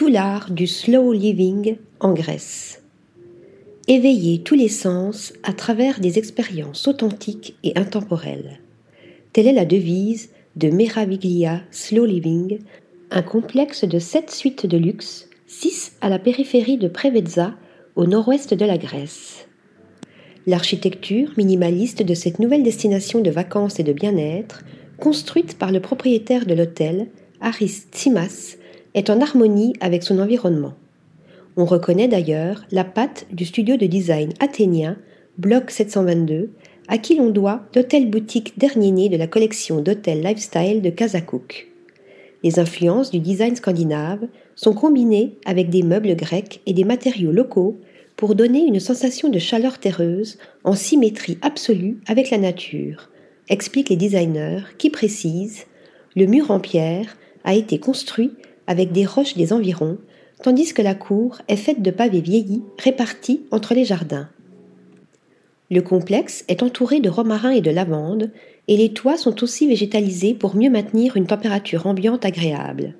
tout l'art du slow living en Grèce. Éveiller tous les sens à travers des expériences authentiques et intemporelles. Telle est la devise de Meraviglia Slow Living, un complexe de sept suites de luxe, six à la périphérie de Preveza, au nord-ouest de la Grèce. L'architecture minimaliste de cette nouvelle destination de vacances et de bien-être, construite par le propriétaire de l'hôtel, Aris Tsimas, est en harmonie avec son environnement. On reconnaît d'ailleurs la patte du studio de design athénien, Bloc 722, à qui l'on doit l'hôtel boutique dernier né de la collection d'hôtels lifestyle de Kazakouk. Les influences du design scandinave sont combinées avec des meubles grecs et des matériaux locaux pour donner une sensation de chaleur terreuse en symétrie absolue avec la nature, expliquent les designers qui précisent le mur en pierre a été construit avec des roches des environs, tandis que la cour est faite de pavés vieillis répartis entre les jardins. Le complexe est entouré de romarin et de lavande, et les toits sont aussi végétalisés pour mieux maintenir une température ambiante agréable.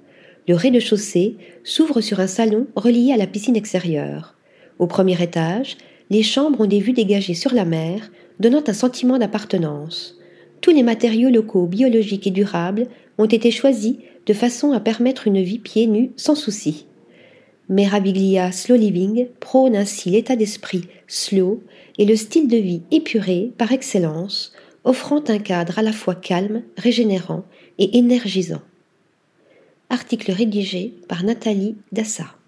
Le rez-de-chaussée s'ouvre sur un salon relié à la piscine extérieure. Au premier étage, les chambres ont des vues dégagées sur la mer, donnant un sentiment d'appartenance. Tous les matériaux locaux biologiques et durables ont été choisis de façon à permettre une vie pieds nus sans souci. Meraviglia Slow Living prône ainsi l'état d'esprit slow et le style de vie épuré par excellence, offrant un cadre à la fois calme, régénérant et énergisant. Article rédigé par Nathalie Dassa.